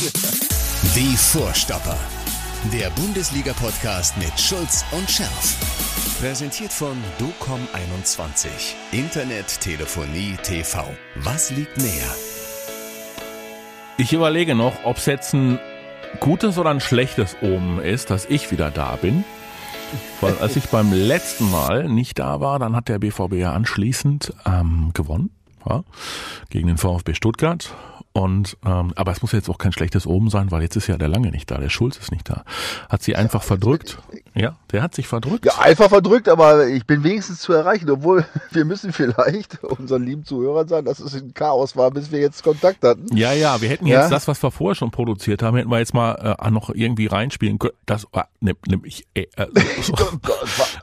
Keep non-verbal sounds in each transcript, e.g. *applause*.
Die Vorstopper. Der Bundesliga-Podcast mit Schulz und Scherf. Präsentiert von DOCOM21. Internet, Telefonie, TV. Was liegt näher? Ich überlege noch, ob es jetzt ein gutes oder ein schlechtes Omen ist, dass ich wieder da bin. Weil als ich beim *laughs* letzten Mal nicht da war, dann hat der BVB ja anschließend ähm, gewonnen ja, gegen den VfB Stuttgart. Und ähm, aber es muss jetzt auch kein schlechtes Oben sein, weil jetzt ist ja der Lange nicht da, der Schulz ist nicht da. Hat sie einfach verdrückt. Ja, der hat sich verdrückt. Ja, einfach verdrückt, aber ich bin wenigstens zu erreichen, obwohl *laughs* wir müssen vielleicht *laughs* unseren lieben Zuhörern sagen, dass es ein Chaos war, bis wir jetzt Kontakt hatten. Ja, ja, wir hätten Ja? jetzt das, was wir vorher schon produziert haben, hätten wir jetzt mal äh, noch irgendwie reinspielen können. Das ah, nimm, nimm ich. Äh, äh, *laughs* so.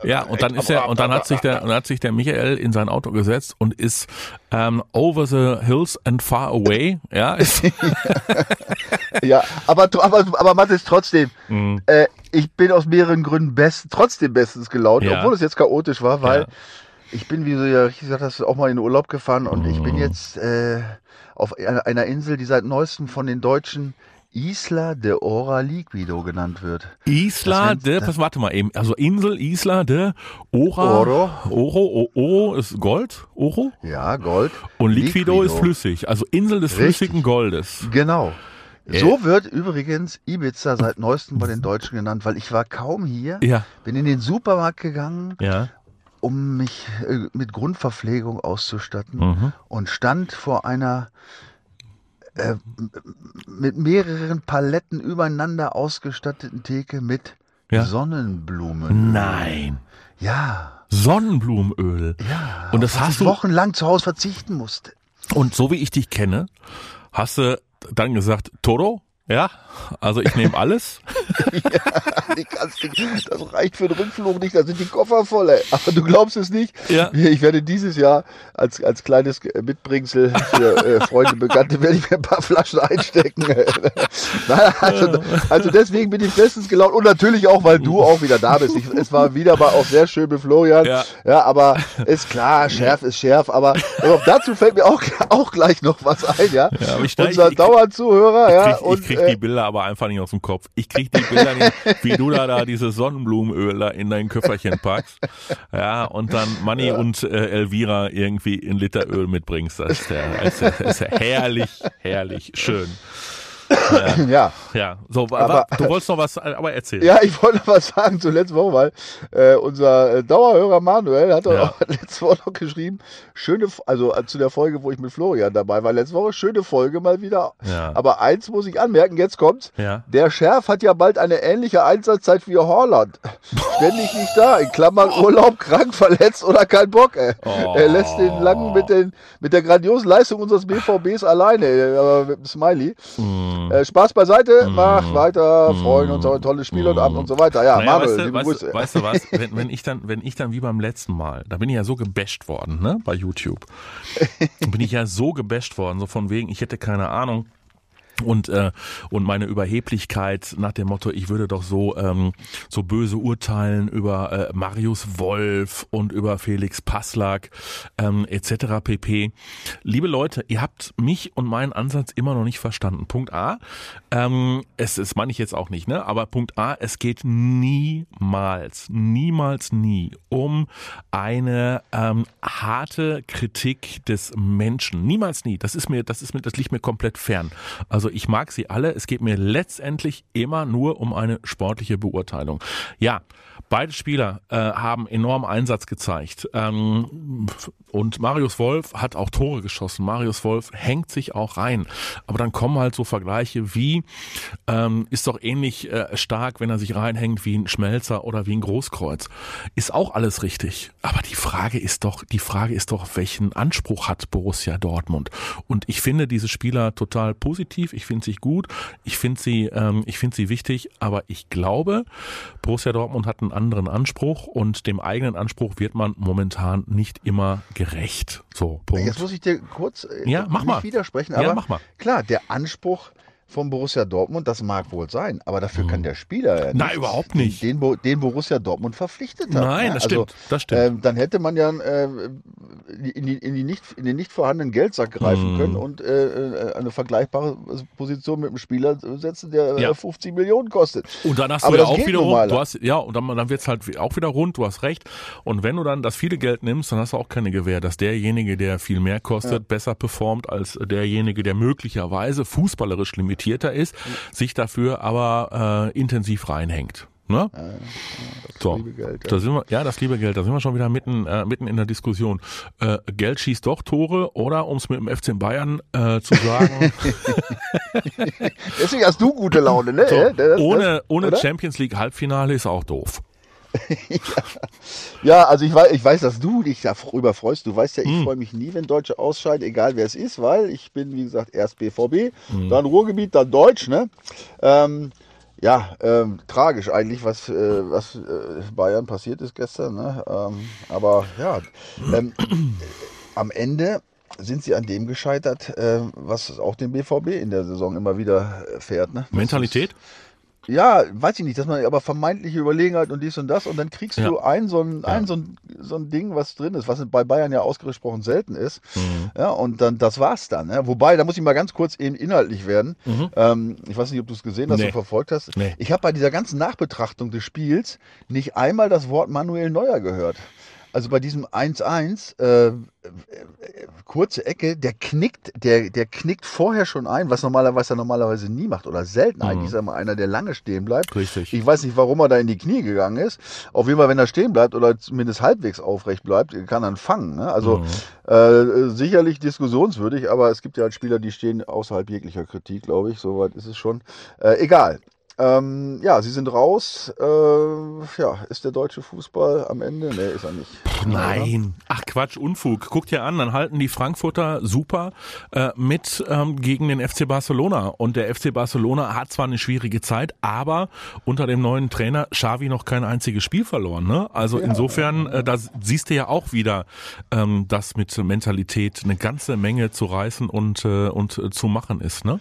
Ja, und dann ist er, und dann hat sich der, und dann hat sich der Michael in sein Auto gesetzt und ist ähm, over the hills and far away. Ja, ist, Ja, aber, tr- aber, aber Mathis, trotzdem, Mhm. äh, ich bin aus mehreren Gründen best, trotzdem bestens gelaunt, Ja. obwohl es jetzt chaotisch war, weil Ja. ich bin, wie du ja richtig gesagt hast, auch mal in den Urlaub gefahren und ich bin Mhm. jetzt äh, auf einer Insel, die seit neuestem von den Deutschen Isla de Ora Liquido genannt wird. Isla Das de, was, warte mal eben, also Insel Isla de Ora, Oro. Oro, O- Oro ist Gold, Oro Ja, Gold. und Liquido, ist flüssig, also Insel des Richtig. flüssigen Goldes. Genau. Äh. So wird übrigens Ibiza seit neuestem bei den Deutschen genannt, weil ich war kaum hier, Ja, bin in den Supermarkt gegangen, ja, um mich äh, mit Grundverpflegung auszustatten mhm. und stand vor einer äh, mit mehreren Paletten übereinander ausgestatteten Theke mit Ja. Sonnenblumen. Nein, Ja, Sonnenblumenöl. ja. Und das hast ich du- wochenlang zu Hause verzichten musste. Und so wie ich dich kenne, hast du dann gesagt, Toro, ja, also ich nehme alles. *laughs* Die kannst Das reicht für den Rückflug nicht, da sind die Koffer voll. Ey. Aber du glaubst es nicht. Ja. Ich werde dieses Jahr als, als kleines Mitbringsel für äh, Freunde, Bekannte, werde ich mir ein paar Flaschen einstecken. *laughs* Nein, also, also deswegen bin ich bestens gelaunt und natürlich auch, weil du auch wieder da bist. Ich, es war wieder mal auch sehr schön mit Florian. Ja. ja aber ist klar, schärf ist schärf. Aber auch dazu fällt mir auch, auch gleich noch was ein. Ja, Ja, Unser Dauerzuhörer. ja, und, krieg äh, die Bilder aber einfach nicht aus dem Kopf. Ich krieg die Bilder nicht, wie du da, da dieses Sonnenblumenöl da in dein Köfferchen packst. Ja, und dann Manni und äh, Elvira irgendwie in Liter Öl mitbringst. Das ist, ja, das ist, ja, das ist ja herrlich, herrlich, schön. Ja. Ja, so, wa- Aber- wa- du wolltest noch was, aber erzähl. Ja, ich wollte noch was sagen zur letzten Woche, weil äh, unser äh, Dauerhörer Manuel hat Ja. auch *laughs* letzte Woche noch geschrieben, schöne, also äh, zu der Folge, wo ich mit Florian dabei war, letzte Woche, schöne Folge mal wieder. Ja. Aber eins muss ich anmerken, jetzt kommt's. Ja. Der Schärf hat ja bald eine ähnliche Einsatzzeit wie Holland. Ständig *laughs* nicht da, in Klammern Urlaub, krank, verletzt oder kein Bock. Ey. Oh. Er lässt den Langen mit, den, mit der grandiosen Leistung unseres BVBs alleine, äh, aber mit dem Smiley. Mm. Äh, Spaß beiseite, macht weiter, freuen uns auf ein tolles Spiel und Abend und so weiter. Ja, Naja, Manuel, weißt, du, liebe weißt, weißt du was? *laughs* Wenn, wenn ich dann, wenn ich dann wie beim letzten Mal, da bin ich ja so gebasht worden, ne, bei YouTube. *laughs* bin ich ja so gebasht worden, so von wegen, ich hätte keine Ahnung. Und, äh, und meine Überheblichkeit nach dem Motto, ich würde doch so, ähm, so böse urteilen über äh, Marius Wolf und über Felix Passlack ähm, etc. pp. Liebe Leute, ihr habt mich und meinen Ansatz immer noch nicht verstanden. Punkt A, ähm, es, das meine ich jetzt auch nicht, ne? aber Punkt A, es geht niemals, niemals nie um eine ähm, harte Kritik des Menschen. Niemals nie. Das ist mir, das ist mir, das liegt mir komplett fern. Also ich mag sie alle. Es geht mir letztendlich immer nur um eine sportliche Beurteilung. Ja, beide Spieler äh, haben enorm Einsatz gezeigt. Ähm, und Marius Wolf hat auch Tore geschossen. Marius Wolf hängt sich auch rein. Aber dann kommen halt so Vergleiche wie, ähm, ist doch ähnlich äh, stark, wenn er sich reinhängt wie ein Schmelzer oder wie ein Großkreuz. Ist auch alles richtig. Aber die Frage ist doch, die Frage ist doch, welchen Anspruch hat Borussia Dortmund? Und ich finde diese Spieler total positiv. Ich finde sie gut. Ich finde sie, ähm, ich finde sie wichtig. Aber ich glaube, Borussia Dortmund hat einen anderen Anspruch und dem eigenen Anspruch wird man momentan nicht immer gerecht. So, Punkt. Jetzt muss ich dir kurz äh, Ja, mach nicht mal. widersprechen, Ja, aber mach mal. klar, der Anspruch von Borussia Dortmund, das mag wohl sein, aber dafür kann der Spieler ja Nein, überhaupt nicht. Den, den, Borussia Dortmund verpflichtet hat. Nein, ne? das Also, stimmt. Das stimmt. ähm, dann hätte man ja äh, in, die, in, die nicht, in den nicht vorhandenen Geldsack greifen Hm. können und äh, äh, eine vergleichbare Position mit einem Spieler setzen, der Ja. äh, 50 Millionen kostet. Und dann hast Aber du ja das auch nun mal. du hast, ja, und dann, dann wird's halt auch wieder rund, du hast recht. Und wenn du dann das viele Geld nimmst, dann hast du auch keine Gewähr, dass derjenige, der viel mehr kostet, besser performt als derjenige, der möglicherweise fußballerisch limitierter ist, sich dafür aber äh, intensiv reinhängt. Ne? so, liebe Geld, ja. da sind wir, ja, das liebe Geld, da sind wir schon wieder mitten, äh, mitten in der Diskussion. Äh, Geld schießt doch Tore, oder um es mit dem FC Bayern äh, zu sagen, *laughs* *laughs* Deswegen hast du gute Laune, ne? so, das- ohne, das- ohne oder? Champions League Halbfinale ist auch doof. *laughs* Ja, also ich weiß, ich weiß, dass du dich darüber freust. Du weißt ja, Hm. ich freue mich nie, wenn Deutsche ausscheiden, egal wer es ist, weil ich bin, wie gesagt, erst BVB, Hm. dann Ruhrgebiet, dann Deutsch, ne? Ähm, ja, ähm, tragisch eigentlich, was, äh, was äh, Bayern passiert ist gestern, ne? Ähm, aber ja, ähm, am Ende sind sie an dem gescheitert, äh, was auch den BVB in der Saison immer wieder äh, fährt. Ne? Mentalität? Ja, weiß ich nicht, dass man aber vermeintliche Überlegenheit und dies und das und dann kriegst Ja. du ein so ein, Ja. ein, so ein so ein Ding, was drin ist, was bei Bayern ja ausgesprochen selten ist. Mhm. Ja, und dann das war's dann. Ja. Wobei, da muss ich mal ganz kurz eben inhaltlich werden. Mhm. Ähm, ich weiß nicht, ob du es gesehen hast Nee. und verfolgt hast. Nee. Ich habe bei dieser ganzen Nachbetrachtung des Spiels nicht einmal das Wort Manuel Neuer gehört. Also bei diesem 1-1, äh, kurze Ecke, der knickt, der, der knickt vorher schon ein, was normalerweise er normalerweise nie macht oder selten. Mhm. Eigentlich ist er mal einer, der lange stehen bleibt. Richtig. Ich weiß nicht, warum er da in die Knie gegangen ist. Auf jeden Fall, wenn er stehen bleibt oder zumindest halbwegs aufrecht bleibt, kann er ihn fangen. Ne? Also Mhm. äh, sicherlich diskussionswürdig, aber es gibt ja halt Spieler, die stehen außerhalb jeglicher Kritik, glaube ich. Soweit ist es schon. Äh, egal. Ähm, ja, sie sind raus. Äh, ja, ist der deutsche Fußball am Ende? Nee, ist er nicht. Nein. Ach Quatsch, Unfug. Guck dir an, dann halten die Frankfurter super äh, mit ähm, gegen den FC Barcelona. Und der FC Barcelona hat zwar eine schwierige Zeit, aber unter dem neuen Trainer Xavi noch kein einziges Spiel verloren. Ne? Also insofern, äh, da siehst du ja auch wieder, ähm, dass mit Mentalität eine ganze Menge zu reißen und, äh, und äh, zu machen ist. Ne?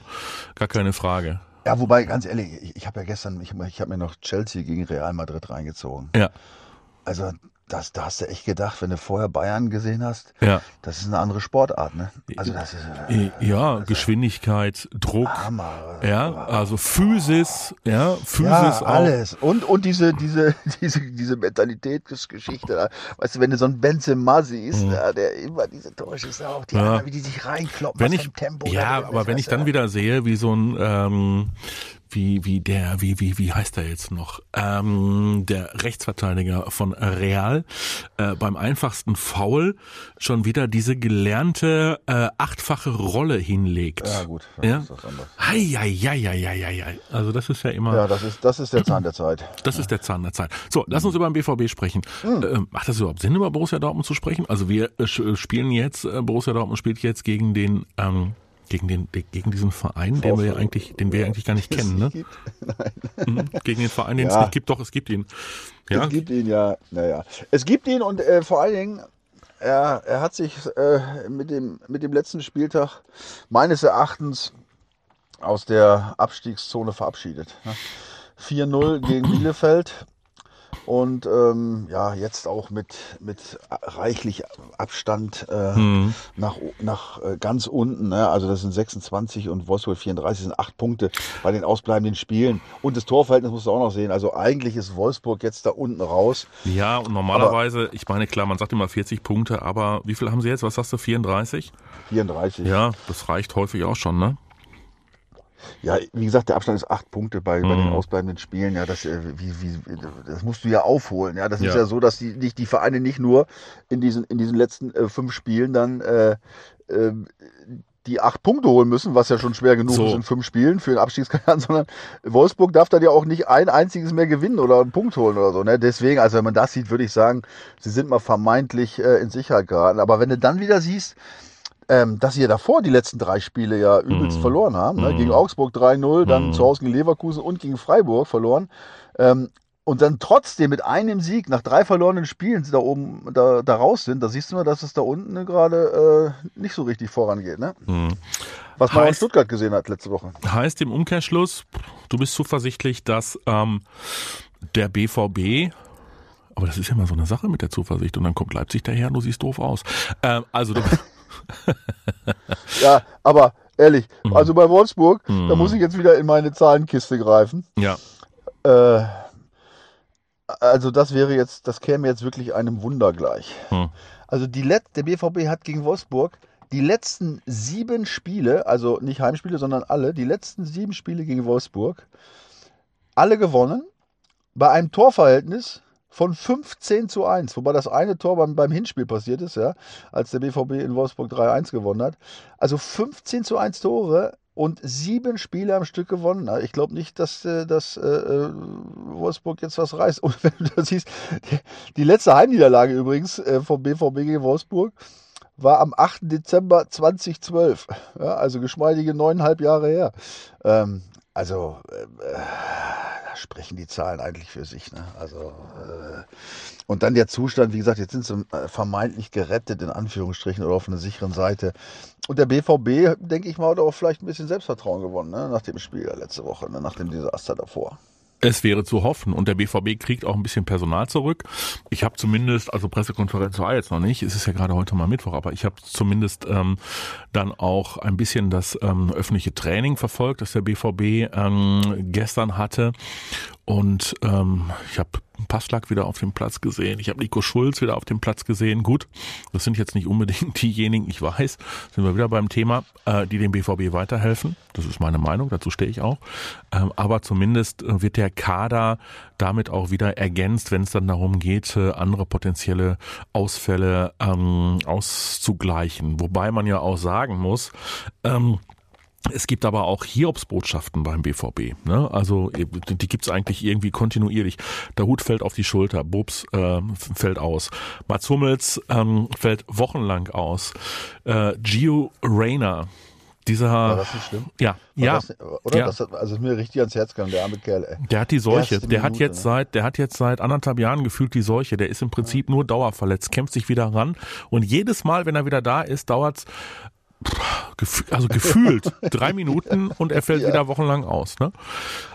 Gar keine Frage. Ja, wobei, ganz ehrlich, ich, ich habe ja gestern, ich, ich habe mir noch Chelsea gegen Real Madrid reingezogen. Ja, Also, das, da hast du echt gedacht, wenn du vorher Bayern gesehen hast, ja. das ist eine andere Sportart, ne? Also, das ist äh, Ja, Geschwindigkeit, Druck. Hammer. Ja, also Physis, ja, Physis Ja, auch. alles. Und, und diese, diese, *laughs* diese, diese Mentalitätsgeschichte. Weißt du, wenn du so einen Benzema siehst, ja, der immer diese Tore schießt, auch die Mhm. Ja. anderen, wie die sich reinkloppen, wenn ich, Tempo. ja, aber wenn ich dann wieder sehe, wie so ein, ähm, wie, wie der, wie, wie, wie heißt der jetzt noch? Ähm, der Rechtsverteidiger von Real äh, beim einfachsten Foul schon wieder diese gelernte äh, achtfache Rolle hinlegt. Ja, gut. Ja. ist das anders. Hei, hei, hei, hei, hei, hei. Also das ist ja immer, Ja, das ist, das ist der Zahn der Zeit. das ist der Zahn der Zeit. So, lass uns über den BVB sprechen. Äh, macht das überhaupt Sinn, über Borussia Dortmund zu sprechen? Also wir äh, spielen jetzt, äh, Borussia Dortmund spielt jetzt gegen den, ähm, gegen den, de- gegen diesen Verein, den wir ja eigentlich, den wir ja eigentlich gar nicht kennen, ne? *laughs* Gibt- Mhm. Gegen den Verein, den es Ja. nicht gibt, doch, es gibt ihn. Ja, Es gibt ihn ja, naja. Es gibt ihn und äh, vor allen Dingen, er, er hat sich äh, mit, dem, mit dem letzten Spieltag meines Erachtens aus der Abstiegszone verabschiedet. ne? 4-0 gegen Bielefeld und ähm, ja, jetzt auch mit, mit reichlich Abstand äh, Mhm. nach, nach äh, ganz unten. Ne? Also das sind 26 und Wolfsburg 34 sind acht Punkte bei den ausbleibenden Spielen. Und das Torverhältnis musst du auch noch sehen. Also eigentlich ist Wolfsburg jetzt da unten raus. ja, und normalerweise, ich meine, klar, man sagt immer 40 Punkte, aber wie viel haben sie jetzt? Was sagst du, 34? 34. Ja, das reicht häufig auch schon, ne? Ja, wie gesagt, der Abstand ist acht Punkte bei, bei den Mhm. ausbleibenden Spielen. Ja, das, äh, wie, wie, das musst du ja aufholen. Ja, das ist Ja. ja so, dass die, nicht, die Vereine nicht nur in diesen, in diesen letzten äh, fünf Spielen dann äh, äh, die acht Punkte holen müssen, was ja schon schwer genug So. ist in fünf Spielen für den Abstiegskampf, *laughs* sondern Wolfsburg darf dann ja auch nicht ein einziges mehr gewinnen oder einen Punkt holen oder so. Ne? Deswegen, also wenn man das sieht, würde ich sagen, sie sind mal vermeintlich äh, in Sicherheit geraten. Aber wenn du dann wieder siehst, ähm, dass sie ja davor die letzten drei Spiele ja übelst Mhm. verloren haben. Ne? Mhm. Gegen Augsburg 3-0, dann Mhm. zu Hause gegen Leverkusen und gegen Freiburg verloren. Ähm, und dann trotzdem mit einem Sieg nach drei verlorenen Spielen da oben da, da raus sind, da siehst du mal, dass es da unten gerade äh, nicht so richtig vorangeht. Ne? Mhm. Was man auch in Heißt- Stuttgart gesehen hat letzte Woche. Heißt im Umkehrschluss, du bist zuversichtlich, dass ähm, der BVB, aber das ist ja mal so eine Sache mit der Zuversicht und dann kommt Leipzig daher und du siehst doof aus. Ähm, also du, *laughs* *laughs* Ja, aber ehrlich, Mhm. also bei Wolfsburg, da muss ich jetzt wieder in meine Zahlenkiste greifen. ja, Äh, also das wäre jetzt, das käme jetzt wirklich einem Wunder gleich. Hm. Also die Let der BVB hat gegen Wolfsburg die letzten sieben Spiele, also nicht Heimspiele, sondern alle, die letzten sieben Spiele gegen Wolfsburg, alle gewonnen, bei einem Torverhältnis von 15 zu 1, wobei das eine Tor beim, beim Hinspiel passiert ist, ja, als der BVB in Wolfsburg 3-1 gewonnen hat. Also 15 zu 1 Tore und sieben Spiele am Stück gewonnen. Ich glaube nicht, dass, äh, dass äh, äh, Wolfsburg jetzt was reißt. *laughs* Und wenn du das siehst, die, die letzte Heimniederlage übrigens äh, vom BVB gegen Wolfsburg war am 8. Dezember 2012. Ja, also geschmeidige neuneinhalb Jahre her. Ähm, also äh, äh, sprechen die Zahlen eigentlich für sich. Ne? Also äh, und dann der Zustand, wie gesagt, jetzt sind sie äh, vermeintlich gerettet in Anführungsstrichen oder auf einer sicheren Seite. Und der BVB, denke ich mal, hat auch vielleicht ein bisschen Selbstvertrauen gewonnen ne? nach dem Spiel letzte Woche, ne? nach dem Desaster davor. Es wäre zu hoffen. Und der BVB kriegt auch ein bisschen Personal zurück. Ich habe zumindest, also Pressekonferenz war jetzt noch nicht, es ist ja gerade heute mal Mittwoch, aber ich habe zumindest ähm, dann auch ein bisschen das ähm, öffentliche Training verfolgt, das der BVB ähm, gestern hatte und ähm, ich habe Passlack wieder auf dem Platz gesehen. Ich habe Nico Schulz wieder auf dem Platz gesehen. Gut, das sind jetzt nicht unbedingt *laughs* diejenigen, ich weiß, sind wir wieder beim Thema, äh, die dem BVB weiterhelfen. Das ist meine Meinung, dazu stehe ich auch. Ähm, aber zumindest äh, wird der Kader damit auch wieder ergänzt, wenn es dann darum geht, äh, andere potenzielle Ausfälle ähm, auszugleichen. Wobei man ja auch sagen muss, ähm, es gibt aber auch Hiobsbotschaften beim BVB. Ne? Also die gibt's eigentlich irgendwie kontinuierlich. Der Hut fällt auf die Schulter, Bubs äh, fällt aus. Mats Hummels ähm, fällt wochenlang aus. Äh, Gio Reyna, dieser... War das nicht schlimm? Ja, War ja. Das, oder? ja. Das hat, also ist mir richtig ans Herz gegangen, der arme Kerl. Ey. Der hat die Seuche. Der hat Minute, jetzt ne? seit, der hat jetzt seit anderthalb Jahren gefühlt die Seuche. Der ist im Prinzip nur dauerverletzt, kämpft sich wieder ran. Und jedes Mal, wenn er wieder da ist, dauert's also gefühlt drei Minuten und er fällt Ja. wieder wochenlang aus. Ne?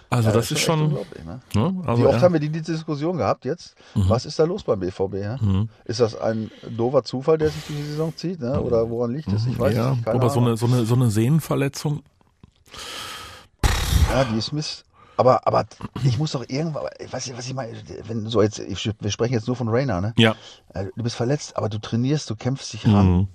Also Ja, das ist echt schon. unglaublich, ne? Ne? Also, Wie oft ja. haben wir die, Diskussion gehabt jetzt? Was ist da los beim BVB? Mhm. Ist das ein doofer Zufall, der sich durch die Saison zieht? Ne? Oder woran liegt es? Ich weiß ja, es nicht. Aber so eine, so, eine, so eine Sehnenverletzung. Ja, die ist Miss. Aber, aber ich muss doch irgendwann, ich weiß nicht, was ich meine, wenn so jetzt, ich, wir sprechen jetzt nur von Rainer, ne? Ja. Äh, Du bist verletzt, aber du trainierst, du kämpfst dich ran. Mhm.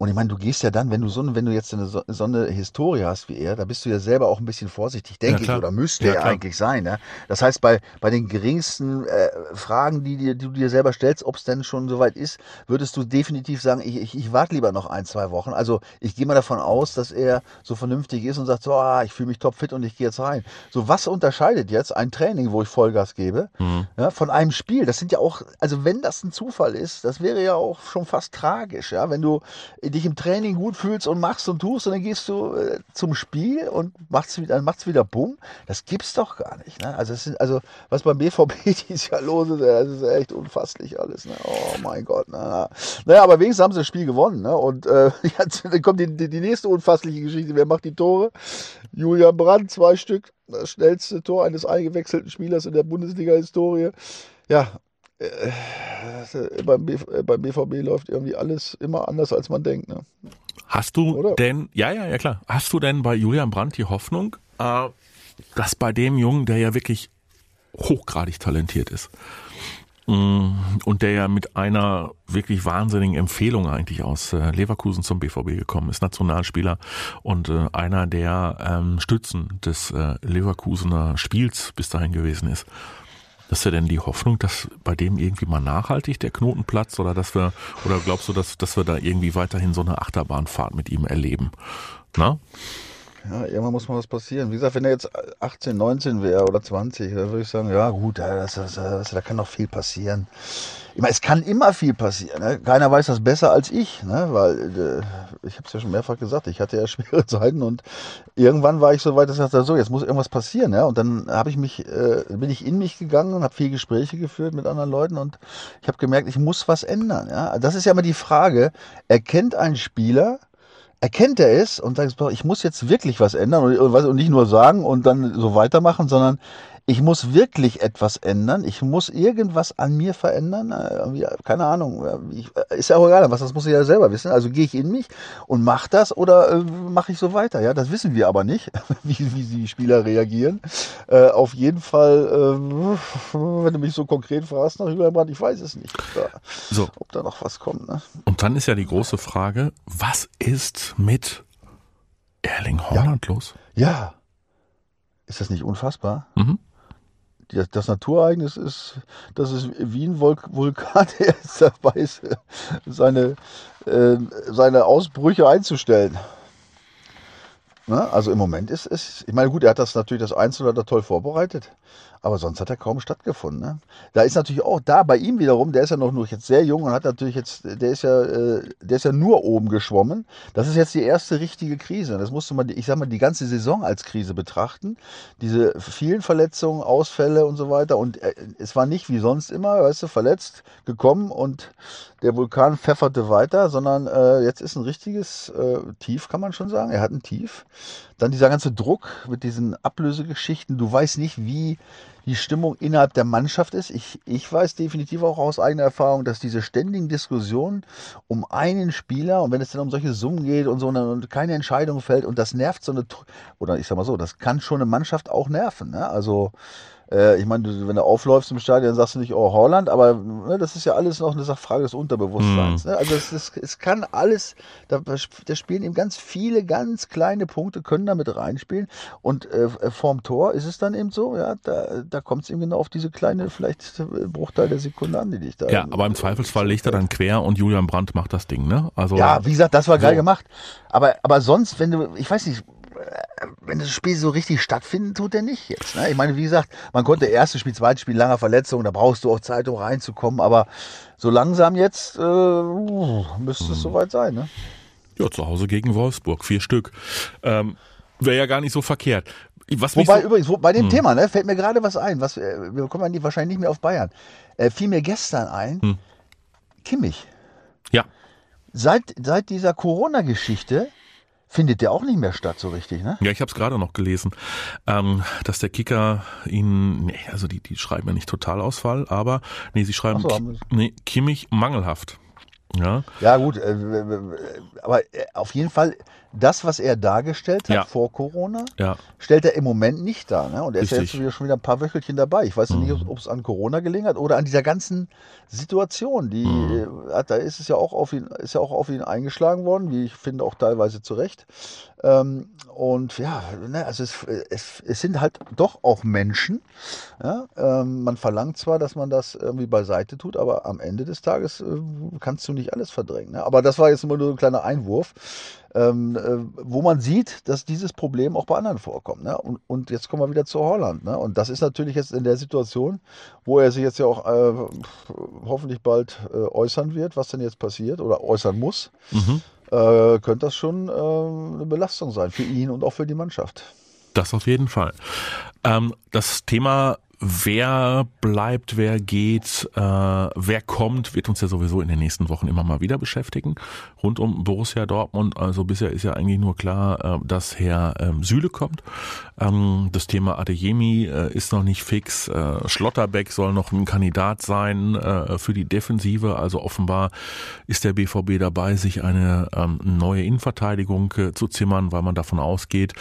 Und ich meine, du gehst ja dann, wenn du so, eine- wenn du jetzt eine, so so eine Historie hast wie er, da bist du ja selber auch ein bisschen vorsichtig, denke ich, klar. oder müsste Ja, ja, eigentlich sein. Ne? Das heißt, bei, bei den geringsten äh, Fragen, die, dir, die du dir selber stellst, ob es denn schon soweit ist, würdest du definitiv sagen, ich, ich, ich warte lieber noch ein, zwei Wochen. Also ich gehe mal davon aus, dass er so vernünftig ist und sagt, so, ah, ich fühle mich topfit und ich gehe jetzt rein. So, was unterscheidet jetzt ein Training, wo ich Vollgas gebe, Mhm. ja, von einem Spiel? Das sind ja auch, also wenn das ein Zufall ist, das wäre ja auch schon fast tragisch, ja, wenn du dich im Training gut fühlst und machst und tust und dann gehst du äh, zum Spiel und machst wieder, macht's wieder bumm. Das gibt's doch gar nicht. Ne? Also, sind, also was beim BVB *laughs* dieses Jahr los ist, das ist echt unfasslich alles. Ne? Oh mein Gott. Na, na. Naja, aber wenigstens haben sie das Spiel gewonnen. Ne? Und äh, *laughs* jetzt dann kommt die, die, die nächste unfassliche Geschichte. Wer macht die Tore? Julian Brandt, zwei Stück. Das schnellste Tor eines eingewechselten Spielers in der Bundesliga-Historie. Ja, äh, beim, äh, beim BVB läuft irgendwie alles immer anders, als man denkt. Ne? Hast du Oder? denn, ja, ja, ja klar, hast du denn bei Julian Brandt die Hoffnung, äh, dass bei dem Jungen, der ja wirklich hochgradig talentiert ist mm, und der ja mit einer wirklich wahnsinnigen Empfehlung eigentlich aus äh, Leverkusen zum BVB gekommen ist, Nationalspieler und äh, einer der ähm, Stützen des Leverkusener Spiels bis dahin gewesen ist. Hast du denn die Hoffnung, dass bei dem irgendwie mal nachhaltig der Knoten platzt oder dass wir oder glaubst du, dass, dass wir da irgendwie weiterhin so eine Achterbahnfahrt mit ihm erleben? Na? Ja, irgendwann muss mal was passieren. Wie gesagt, wenn er jetzt 18, 19 wäre oder 20, dann würde ich sagen, ja gut, ja, das, das, das, da kann noch viel passieren. Ich meine, es kann immer viel passieren. Ne? Keiner weiß das besser als ich, ne? weil äh, ich habe es ja schon mehrfach gesagt, ich hatte ja *laughs* schwere Zeiten und irgendwann war ich so weit, dass ich dachte, so, jetzt muss irgendwas passieren. Ja? Und dann habe ich mich, äh, bin ich in mich gegangen und habe viele Gespräche geführt mit anderen Leuten und ich habe gemerkt, ich muss was ändern. Ja? Das ist ja immer die Frage, erkennt ein Spieler, erkennt er es und sagt, ich muss jetzt wirklich was ändern und, und nicht nur sagen und dann so weitermachen, sondern ich muss wirklich etwas ändern, ich muss irgendwas an mir verändern, äh, keine Ahnung, äh, ist ja auch egal, was das muss ich ja selber wissen. Also gehe ich in mich und mache das oder äh, mache ich so weiter? Ja, das wissen wir aber nicht, *laughs* wie, wie die Spieler reagieren. Auf jeden Fall, wenn du mich so konkret fragst nach Hüberbrand, ich weiß es nicht, ob da, so. ob da noch was kommt. Ne? Und dann ist ja die große Frage, was ist mit Erling Holland ja. los? Ja. Ist das nicht unfassbar? Mhm das Naturereignis ist, dass es wie ein Vulkan, *laughs* der ist dabei ist, seine, äh, seine Ausbrüche einzustellen. Na, also im Moment ist es, ich meine, gut, er hat das natürlich das Einzelne da toll vorbereitet. Aber sonst hat er kaum stattgefunden. Ne? Da ist natürlich auch da bei ihm wiederum, der ist ja noch nur jetzt sehr jung und hat natürlich jetzt, der ist ja, äh, der ist ja nur oben geschwommen. Das ist jetzt die erste richtige Krise. Das musste man, ich sag mal, die ganze Saison als Krise betrachten. Diese vielen Verletzungen, Ausfälle und so weiter. Und äh, es war nicht wie sonst immer, weißt du, verletzt, gekommen und der Vulkan pfefferte weiter, sondern äh, jetzt ist ein richtiges äh, Tief, kann man schon sagen. Er hat ein Tief. Dann dieser ganze Druck mit diesen Ablösegeschichten. Du weißt nicht, wie die Stimmung innerhalb der Mannschaft ist. Ich, ich weiß definitiv auch aus eigener Erfahrung, dass diese ständigen Diskussionen um einen Spieler und wenn es dann um solche Summen geht und so und keine Entscheidung fällt und das nervt so eine, oder ich sag mal so, das kann schon eine Mannschaft auch nerven. Ne? Also ich meine, wenn du aufläufst im Stadion, sagst du nicht, oh, Holland, aber ne, das ist ja alles noch eine Frage des Unterbewusstseins. Mhm. Ne? Also es, es, es, kann alles, da, da, spielen eben ganz viele ganz kleine Punkte, können da mit reinspielen. Und äh, vorm Tor ist es dann eben so, ja, da, da kommt es eben genau auf diese kleine, vielleicht Bruchteil der Sekunde an, die dich da. Ja, aber im Zweifelsfall legt er dann quer und Julian Brandt macht das Ding, ne? Also, ja, wie gesagt, das war geil so. gemacht. Aber, aber sonst, wenn du, ich weiß nicht, wenn das Spiel so richtig stattfindet, tut er nicht jetzt. Ne? Ich meine, wie gesagt, man konnte erstes Spiel, zweites Spiel, langer Verletzung, da brauchst du auch Zeit, um reinzukommen, aber so langsam jetzt äh, müsste es hm. soweit sein. Ne? Ja, zu Hause gegen Wolfsburg, vier Stück. Ähm, Wäre ja gar nicht so verkehrt. Was Wobei so übrigens, wo, bei dem hm. Thema, ne, fällt mir gerade was ein, was äh, wir kommen ja wahrscheinlich nicht mehr auf Bayern. Äh, fiel mir gestern ein, hm. Kimmich. Ja. Seit, seit dieser Corona-Geschichte findet der auch nicht mehr statt so richtig, ne? Ja, ich habe es gerade noch gelesen, ähm, dass der Kicker ihn, nee, also die, die schreiben ja nicht Totalausfall, aber nee, sie schreiben so, nee, Kimmich mangelhaft. Ja, ja gut, äh, aber äh, auf jeden Fall das, was er dargestellt hat ja. vor Corona, ja. stellt er im Moment nicht dar. Ne? Und er Richtig. ist ja jetzt schon wieder ein paar Wöchelchen dabei. Ich weiß mhm. nicht, ob es an Corona gelingen hat oder an dieser ganzen Situation. Die, mhm. Äh, da ist es ja auch auf ihn, ist ja auch auf ihn eingeschlagen worden, wie ich finde, auch teilweise zu Recht. Ähm, und ja, ne, also es, es, es, sind halt doch auch Menschen. Ja? Ähm, man verlangt zwar, dass man das irgendwie beiseite tut, aber am Ende des Tages äh, kannst du nicht alles verdrängen. Ne? Aber das war jetzt nur ein kleiner Einwurf ähm, äh, wo man sieht, dass dieses Problem auch bei anderen vorkommt. Ne? Und, und, jetzt kommen wir wieder zu Holland. Ne? Und das ist natürlich jetzt in der Situation, wo er sich jetzt ja auch äh, hoffentlich bald äh, äußern wird, was denn jetzt passiert oder äußern muss. Mhm. Äh, könnte das schon äh, eine Belastung sein für ihn und auch für die Mannschaft. Das auf jeden Fall. Ähm, das Thema Wer bleibt, wer geht, äh, wer kommt, wird uns ja sowieso in den nächsten Wochen immer mal wieder beschäftigen. Rund um Borussia Dortmund. Also bisher ist ja eigentlich nur klar, äh, dass Herr ähm, Süle kommt. Ähm, das Thema Adeyemi äh, ist noch nicht fix. Äh, Schlotterbeck soll noch ein Kandidat sein äh, für die Defensive. Also offenbar ist der BVB dabei, sich eine ähm, neue Innenverteidigung äh, zu zimmern, weil man davon ausgeht,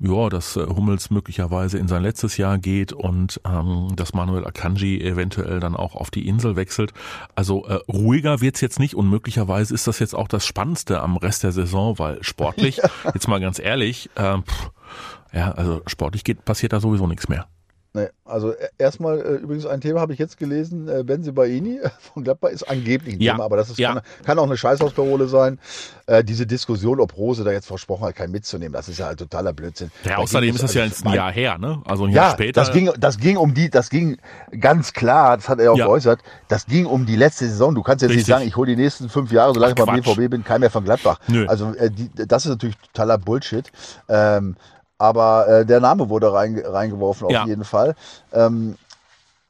ja, dass äh, Hummels möglicherweise in sein letztes Jahr geht und ähm, ähm, dass Manuel Akanji eventuell dann auch auf die Insel wechselt. Also äh, ruhiger wird's jetzt nicht und möglicherweise ist das jetzt auch das Spannendste am Rest der Saison, weil sportlich, *laughs* ja. jetzt mal ganz ehrlich, äh, pff, ja, also sportlich geht, passiert da sowieso nichts mehr. Nee, also e- erstmal äh, übrigens ein Thema habe ich jetzt gelesen, äh, Benzi Baini *laughs* von Gladbach ist angeblich ein Ja. Thema, aber das ist, Ja. kann, kann auch eine Scheißhausparole sein. Äh, diese Diskussion, ob Rose da jetzt versprochen hat, keinen mitzunehmen, das ist ja halt totaler Blödsinn. Ja, Da außerdem ist das es- ja also jetzt ein Jahr her, ne? Also ein Jahr Ja, später. das ging, das ging um die, das ging ganz klar, das hat er auch Ja. geäußert, das ging um die letzte Saison. Du kannst jetzt nicht Richtig. sagen, ich hole die nächsten fünf Jahre, solange ich Ach, beim Quatsch. BVB bin, kein mehr von Gladbach. Nö. Also äh, die, das ist natürlich totaler Bullshit. Ähm, aber äh, der Name wurde rein, reingeworfen auf Ja. jeden Fall. Ähm,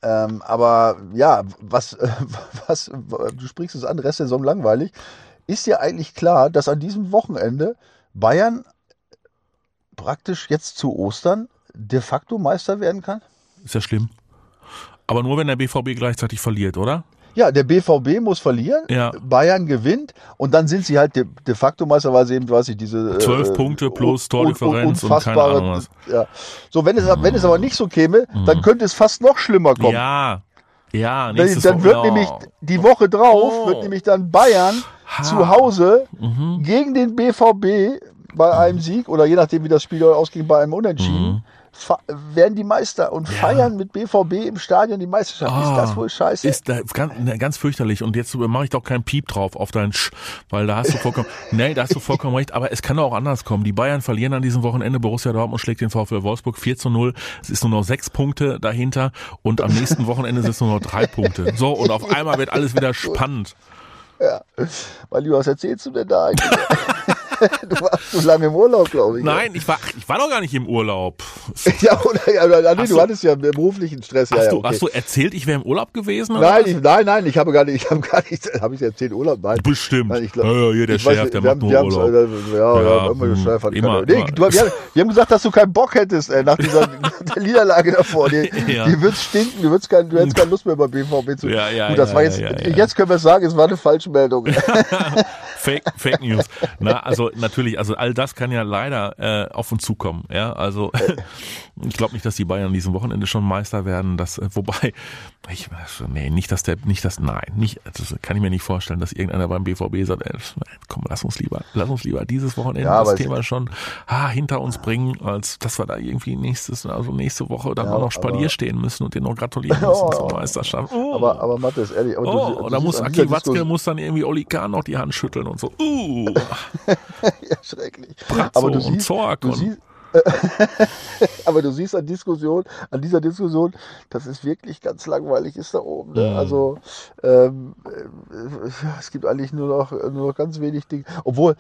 ähm, aber ja, was, äh, *laughs* was, du sprichst es an, Restsaison langweilig. Ist ja eigentlich klar, dass an diesem Wochenende Bayern praktisch jetzt zu Ostern de facto Meister werden kann? ist ja schlimm. Aber nur wenn der BVB gleichzeitig verliert, oder? Ja, der BVB muss verlieren, Ja. Bayern gewinnt und dann sind sie halt de, de facto Meister, weil sie eben, weiß ich, diese Zwölf äh, Punkte plus un- Tordifferenz und keine Ahnung was. Ja. So, wenn es, wenn es aber nicht so käme, dann könnte es fast noch schlimmer kommen. Ja. Ja, Dann, nächstes dann wird Woche- nämlich die Woche drauf Oh. wird nämlich dann Bayern Ha. zu Hause Mhm. gegen den BVB bei einem Sieg oder je nachdem wie das Spiel ausging bei einem Unentschieden fa- werden die Meister und feiern mit BVB im Stadion die Meisterschaft. Ah, ist das wohl scheiße? Ist da, ganz, ne, ganz fürchterlich. Und jetzt mache ich doch keinen Piep drauf auf dein Sch, weil da hast du vollkommen, *laughs* nee, da hast du vollkommen recht. Aber es kann doch auch anders kommen. Die Bayern verlieren an diesem Wochenende. Borussia Dortmund schlägt den VfL Wolfsburg 4 zu 0. Es ist nur noch sechs Punkte dahinter. Und am nächsten Wochenende sind es nur noch drei Punkte. So, und auf einmal wird alles wieder *laughs* spannend. Mein Lieber, was erzählst du denn da eigentlich? *laughs* *laughs* du warst so lange im Urlaub, glaube ich. Nein, ich war, ich war doch gar nicht im Urlaub. *laughs* Ja, oder, ja, oder, nee, Hast du hattest ja beruflichen Stress. Ja, Hast, ja, du, okay. hast du erzählt, ich wäre im Urlaub gewesen? oder Nein, ich, nein, nein, ich habe gar nicht, ich habe gar nicht, habe ich erzählt, Urlaub? Nein. Bestimmt. Nein, ich glaub- ja, ja, hier der Chef, der wir macht haben- nur Urlaub. äh, Ja, ja, Ja, immer hm, Chef hat immer, nee, immer. du, wir, haben, wir haben gesagt, dass du keinen Bock hättest, ey, nach dieser *laughs* der Niederlage davor. Die, Ja. die wird's stinken, du, würdest kein, du hättest keine Lust mehr beim BVB zu. Ja, ja, Gut, das ja, war ja, jetzt, ja, ja. jetzt können wir sagen, es war eine Falschmeldung. Fake, Fake News. Na, also natürlich, also all das kann ja leider äh, auf uns zukommen. Ja, also *laughs* ich glaube nicht, dass die Bayern an diesem Wochenende schon Meister werden. Das, äh, wobei, ich, also, nee, nicht, dass der, nicht das, nein, nicht, das kann ich mir nicht vorstellen, dass irgendeiner beim BVB sagt, ey, komm, lass uns lieber, lass uns lieber dieses Wochenende Ja, das Thema schon ah, hinter uns bringen, als dass wir da irgendwie nächstes, also nächste Woche dann Ja, mal noch Spalier stehen müssen und den noch gratulieren *laughs* müssen Oh. zur Meisterschaft. Oh. aber, aber Mathis, ehrlich, aber Oh, du, du da muss Aki Watzke muss dann irgendwie Oli Kahn noch die Hand schütteln und so. Uh, *laughs* ja, schrecklich. Brazzo aber du und siehst, Zorg du und- siehst, *laughs* aber du siehst an Diskussion, an dieser Diskussion, dass es wirklich ganz langweilig ist da oben. Ne? Mhm. Also ähm, äh, es gibt eigentlich nur noch, nur noch ganz wenig Dinge. Obwohl,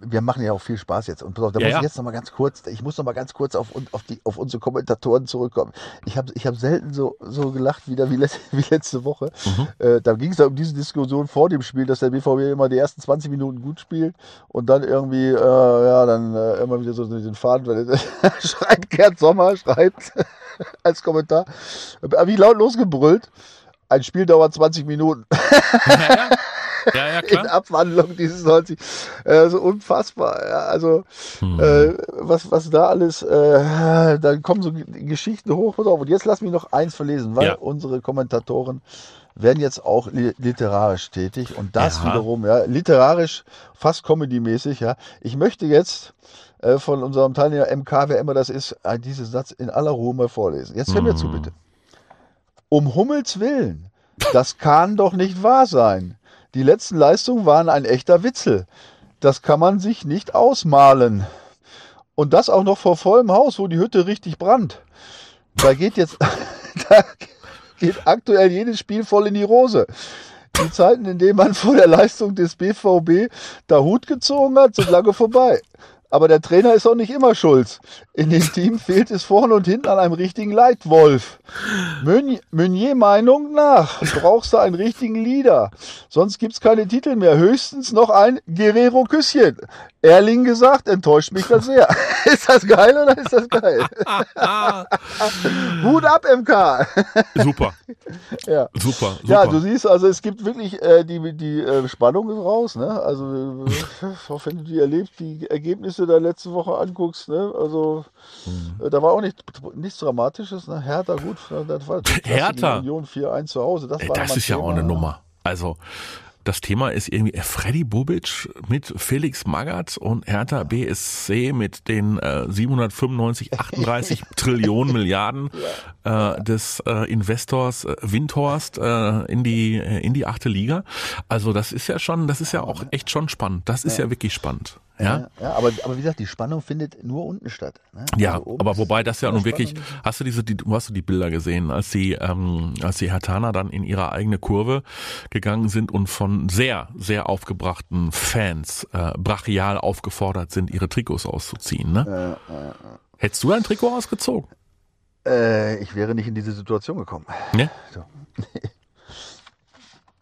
wir machen ja auch viel Spaß jetzt. Und pass auf, da Ja, muss ja. ich jetzt noch mal ganz kurz, ich muss noch mal ganz kurz auf, auf, die, auf unsere Kommentatoren zurückkommen. Ich habe ich hab selten so, so gelacht wieder wie, letzte, wie letzte Woche. Mhm. Äh, da ging es ja um diese Diskussion vor dem Spiel, dass der BVB immer die ersten 20 Minuten gut spielt und dann irgendwie, äh, ja, dann äh, immer wieder so den Faden, *laughs* schreibt Gerd Sommer, schreibt *laughs* als Kommentar, äh, wie laut losgebrüllt. Ein Spiel dauert 20 Minuten. Ja, ja, *laughs* in klar. Abwandlung dieses 90. Äh, so unfassbar. Ja, also, Hm. äh, was, was da alles, äh, dann kommen so Geschichten hoch. Pass auf. Und jetzt lass mich noch eins verlesen, weil Ja. unsere Kommentatoren werden jetzt auch li literarisch tätig und das Ja. wiederum, ja, literarisch, fast comedy-mäßig, ja. Ich möchte jetzt äh, von unserem Teilnehmer MK, wer immer das ist, äh, diesen Satz in aller Ruhe mal vorlesen. Jetzt hör mir zu, Hm. bitte. Um Hummels Willen, das kann doch nicht wahr sein. Die letzten Leistungen waren ein echter Witzel. Das kann man sich nicht ausmalen. Und das auch noch vor vollem Haus, wo die Hütte richtig brannt. Da geht jetzt, *laughs* da geht aktuell jedes Spiel voll in die Rose. Die Zeiten, in denen man vor der Leistung des BVB da Hut gezogen hat, sind lange vorbei. Aber der Trainer ist auch nicht immer schuld. In dem Team fehlt es vorne und hinten an einem richtigen Leitwolf. Meunier, Meinung nach brauchst du einen richtigen Leader. Sonst gibt's keine Titel mehr. Höchstens noch ein Guerrero-Küsschen. Erling gesagt, enttäuscht mich das sehr. *laughs* ist das geil oder ist das geil? *laughs* Hut ab, MK. super, ja. super, super. Ja, du siehst, also es gibt wirklich äh, die, die äh, Spannung raus, ne? Also *laughs* äh, wenn du die erlebst, die Ergebnisse der letzten Woche anguckst, ne? Also Mhm. äh, da war auch nicht, nichts Dramatisches, ne? Hertha gut, das war Hertha? Union 4-1 zu Hause. Das, Ey, das ist ja auch Thema. eine Nummer. Also, das Thema ist irgendwie Freddy Bubic mit Felix Magath und Hertha BSC mit den äh, 795, 38 *laughs* Trillionen Milliarden äh, des äh, Investors äh, Windhorst äh, in die äh, in die achte Liga. Also das ist ja schon, das ist ja auch echt schon spannend. Das ist ja, wirklich spannend. Ja, ja, aber, aber wie gesagt, die Spannung findet nur unten statt. Ne? Ja, Also aber wobei das ja nun wirklich, Spannung. hast du diese, die, hast du die Bilder gesehen, als sie, ähm, als die Hertaner dann in ihre eigene Kurve gegangen sind und von sehr, sehr aufgebrachten Fans äh, brachial aufgefordert sind, ihre Trikots auszuziehen. Ne? Hättest du dein Trikot ausgezogen? Äh, ich wäre nicht in diese Situation gekommen. Ne? So.